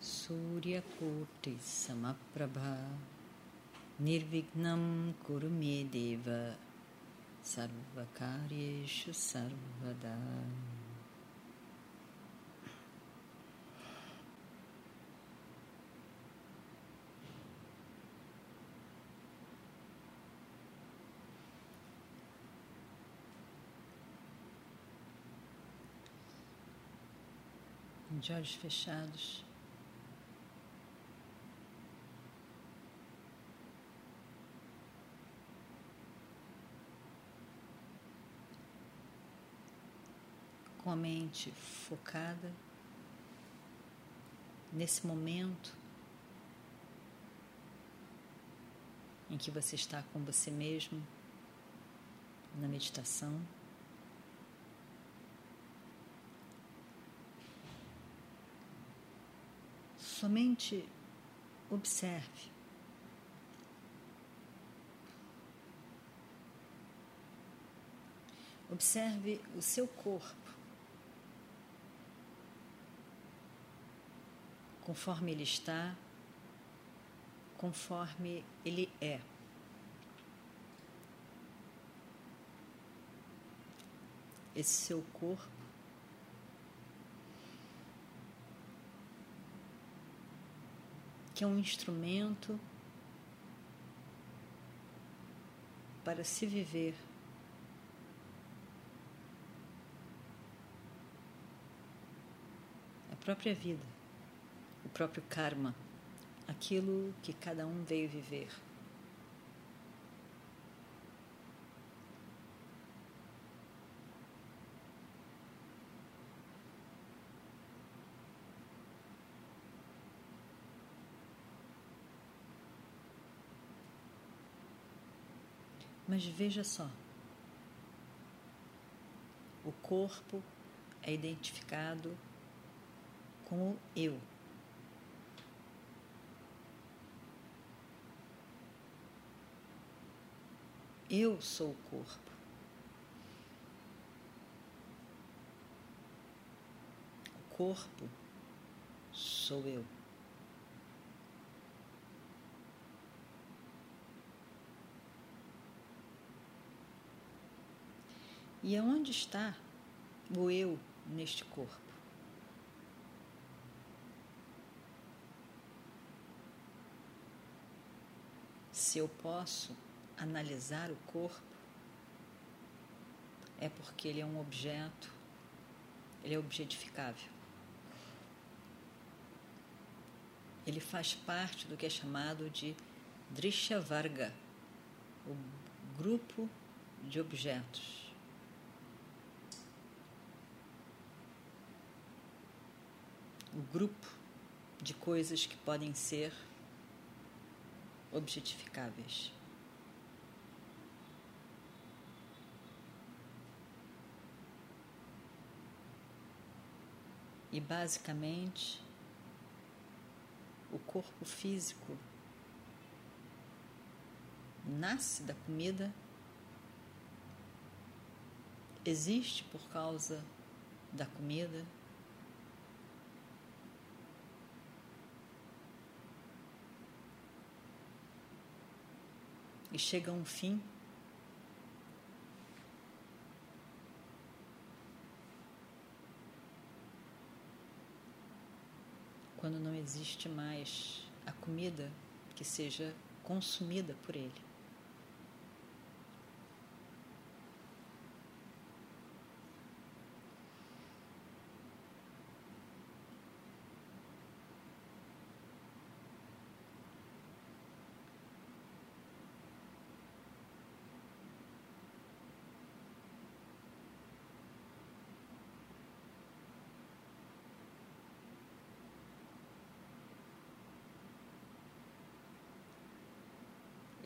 Suryakuti Samaprabha Nirvignam Kurumedeva Sarvakaryeshu Sarvada de olhos fechados. Com a mente focada nesse momento em que você está com você mesmo na meditação. Somente observe. Observe o seu corpo. Conforme ele está, conforme ele é. Esse seu corpo que é um instrumento para se viver. A própria vida, o próprio karma, aquilo que cada um veio viver. Mas veja só: o corpo é identificado com o eu. Eu sou o corpo. O corpo sou eu. E aonde está o eu neste corpo? Se eu posso analisar o corpo, é porque ele é um objeto, ele é objetificável. Ele faz parte do que é chamado de Drishavarga, o grupo de objetos. o grupo de coisas que podem ser objetificáveis. E basicamente, o corpo físico nasce da comida, existe por causa da comida e chega a um fim. Existe mais a comida que seja consumida por ele.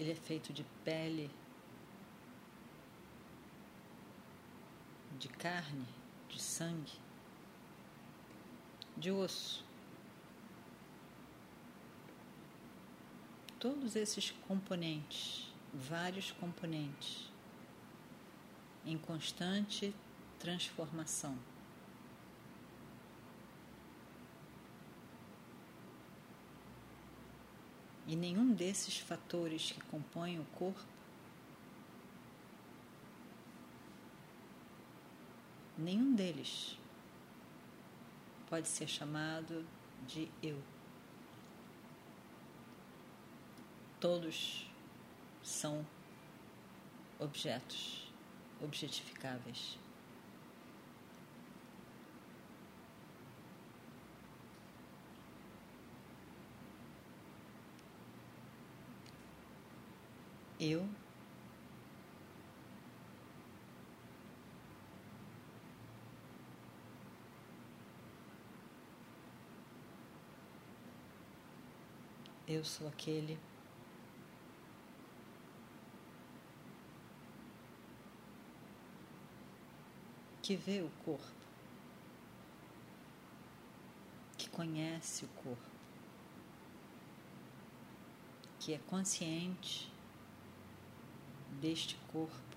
Ele é feito de pele, de carne, de sangue, de osso. Todos esses componentes, vários componentes, em constante transformação. E nenhum desses fatores que compõem o corpo nenhum deles pode ser chamado de eu. Todos são objetos objetificáveis. Eu? Eu sou aquele que vê o corpo, que conhece o corpo, que é consciente deste corpo,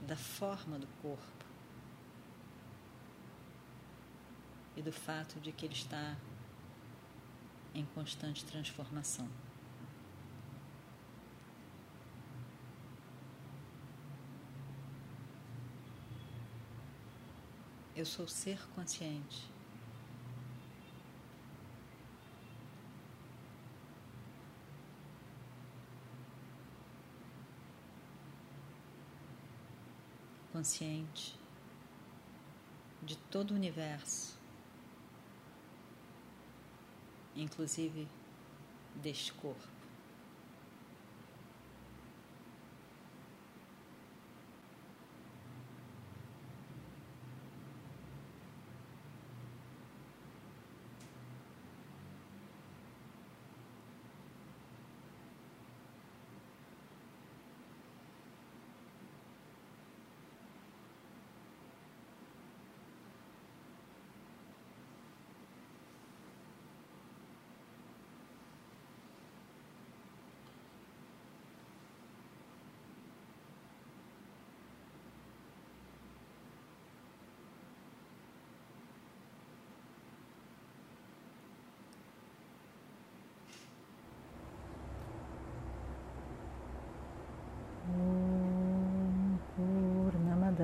da forma do corpo e do fato de que ele está em constante transformação. Eu sou ser consciente. Consciente de todo o universo inclusive deste corpo.